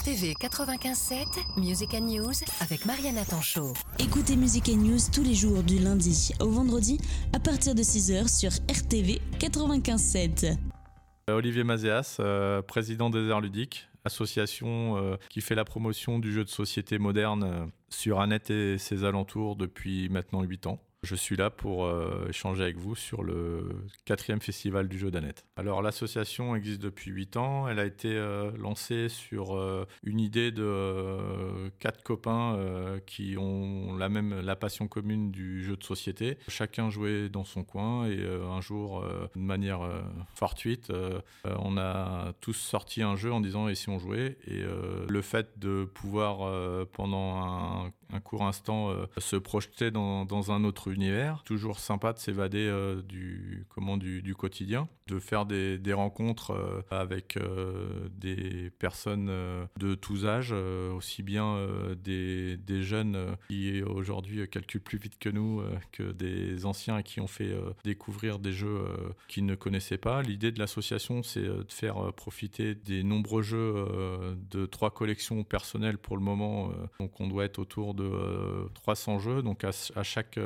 RTV 95.7, Music and News avec Mariana Tanchot. Écoutez Music and News tous les jours du lundi au vendredi à partir de 6h sur RTV 95.7. Olivier Mazéas, euh, président des Arts Ludiques, association euh, qui fait la promotion du jeu de société moderne euh, sur Annette et ses alentours depuis maintenant 8 ans. Je suis là pour euh, échanger avec vous sur le quatrième festival du jeu d'Annette. Alors l'association existe depuis 8 ans. Elle a été euh, lancée sur euh, une idée de quatre copains qui ont la même la passion commune du jeu de société. Chacun jouait dans son coin et un jour, de manière fortuite, on a tous sorti un jeu en disant et si on jouait? Et le fait de pouvoir pendant un, un court instant se projeter dans, dans un autre univers. Toujours sympa de s'évader euh, du, comment, du, quotidien, de faire des, rencontres euh, avec euh, des personnes de tous âges, aussi bien des, jeunes qui aujourd'hui calculent plus vite que nous, que des anciens qui ont fait découvrir des jeux qu'ils ne connaissaient pas. L'idée de l'association, c'est de faire profiter des nombreux jeux de trois collections personnelles pour le moment. donc on doit être autour de euh, 300 jeux. Donc à, chaque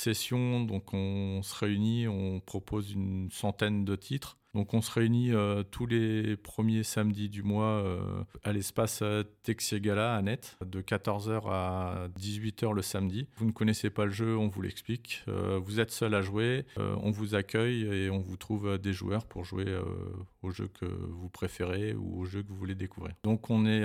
session, donc on se réunit, on propose une centaine de titres. Donc on se réunit euh, tous les premiers samedis du mois euh, à l'espace euh, Texiegala à Net, de 14h à 18h le samedi. Vous ne connaissez pas le jeu, on vous l'explique. Vous êtes seul à jouer, on vous accueille et on vous trouve des joueurs pour jouer au jeu que vous préférez ou au jeu que vous voulez découvrir. Donc on est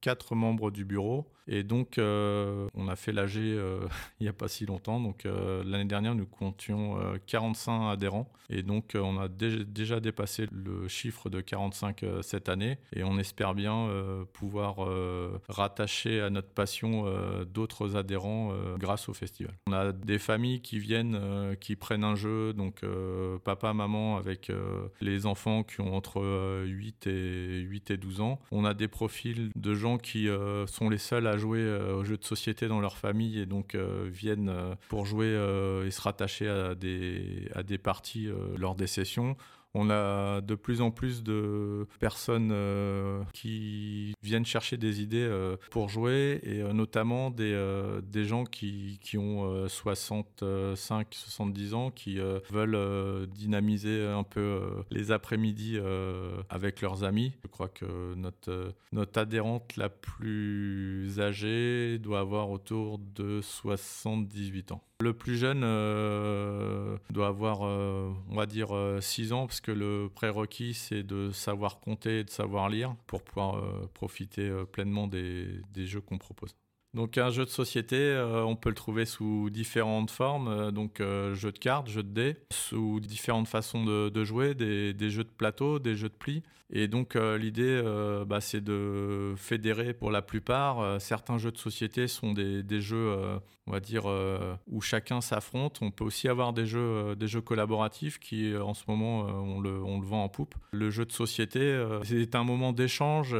quatre membres du bureau et donc on a fait l'AG il n'y a pas si longtemps. Donc l'année dernière nous comptions euh, 45 adhérents et donc on a dé- déjà dépassé le chiffre de 45 euh, cette année et on espère bien euh, pouvoir euh, rattacher à notre passion d'autres adhérents grâce au festival. On a des familles qui viennent, qui prennent un jeu, donc papa, maman avec les enfants qui ont entre euh, 8 et 8 et 12 ans. On a des profils de gens qui sont les seuls à jouer aux jeux de société dans leur famille et donc viennent pour jouer et se rattacher à des, à des parties lors des sessions. On a de plus en plus de personnes euh, qui viennent chercher des idées euh, pour jouer et euh, notamment des, des gens qui, qui ont euh, 65-70 ans qui veulent dynamiser un peu les après-midi avec leurs amis. Je crois que notre, notre adhérente la plus âgée doit avoir autour de 78 ans. Le plus jeune doit avoir, on va dire, 6 ans, que le prérequis, c'est de savoir compter et de savoir lire pour pouvoir euh, profiter euh, pleinement des, des jeux qu'on propose. Donc un jeu de société, euh, on peut le trouver sous différentes formes, euh, donc euh, jeu de cartes, jeu de dés, sous différentes façons de, jouer, des, jeux de plateau, des jeux de plis. Et donc l'idée, bah, c'est de fédérer pour la plupart. Certains jeux de société sont des, jeux, on va dire, où chacun s'affronte. On peut aussi avoir des jeux, des jeux collaboratifs qui, en ce moment, on, le, on le vend en poupe. Le jeu de société, c'est un moment d'échange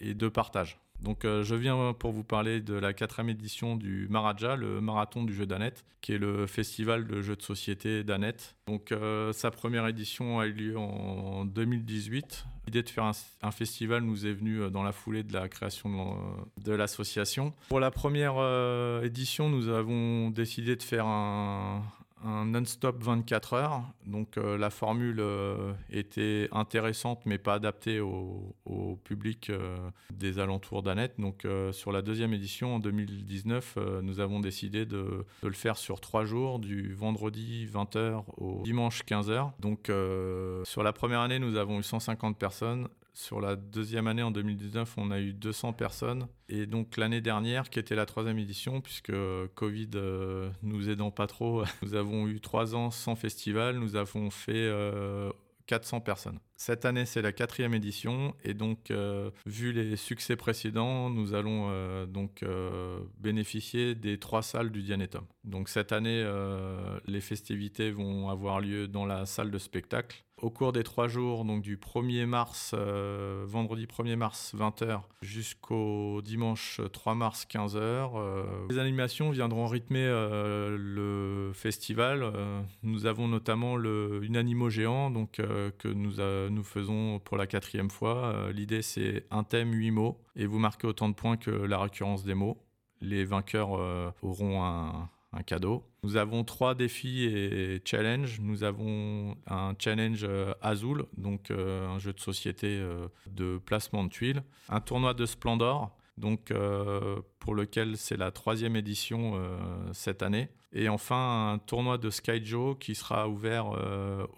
et de partage. Donc euh, je viens pour vous parler de la quatrième édition du Maraja, le marathon du jeu d'Annette, qui est le festival de jeux de société d'Annette. Donc euh, sa première édition a eu lieu en 2018. L'idée de faire un, festival nous est venue euh, dans la foulée de la création de l'association. Pour la première édition, nous avons décidé de faire un, un non-stop 24 heures. Donc euh, la formule euh, était intéressante mais pas adaptée au, public euh, des alentours d'Annette. Donc sur la deuxième édition en 2019, euh, nous avons décidé de, de le faire sur trois jours, du vendredi 20h au dimanche 15h. Donc sur la première année, nous avons eu 150 personnes. Sur la deuxième année, en 2019, on a eu 200 personnes. Et donc l'année dernière, qui était la troisième édition, puisque Covid euh, nous aidant pas trop, nous avons eu trois ans sans festival. Nous avons fait euh, 400 personnes. Cette année, c'est la quatrième édition et donc, euh, vu les succès précédents, nous allons euh, donc euh, bénéficier des trois salles du Dianetum. Donc cette année, les festivités vont avoir lieu dans la salle de spectacle au cours des trois jours, donc du 1er mars, vendredi 1er mars 20h jusqu'au dimanche 3 mars 15h. Euh, les animations viendront rythmer le festival. nous avons notamment le, une animo géant donc, que nous, nous faisons pour la quatrième fois. L'idée c'est un thème, huit mots, et vous marquez autant de points que la récurrence des mots. Les vainqueurs auront un, cadeau. Nous avons trois défis et challenges. Nous avons un challenge euh, Azul, donc euh, un jeu de société euh, de placement de tuiles. Un tournoi de Splendor, donc pour lequel c'est la troisième édition cette année. Et enfin un tournoi de Skyjo qui sera ouvert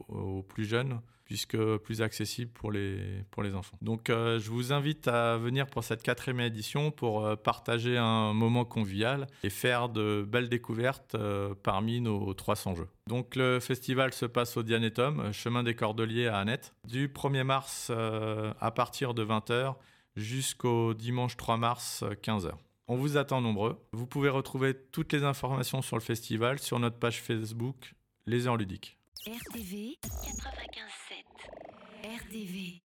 aux plus jeunes puisque plus accessible pour les, pour les enfants. Donc euh, je vous invite à venir pour cette quatrième édition pour euh, partager un moment convivial et faire de belles découvertes euh, parmi nos 300 jeux. Donc le festival se passe au Dianetum, chemin des Cordeliers à Annette, du 1er mars à partir de 20h jusqu'au dimanche 3 mars 15h. On vous attend nombreux. Vous pouvez retrouver toutes les informations sur le festival sur notre page Facebook Les Heures Ludiques. RTV 95.7 RTV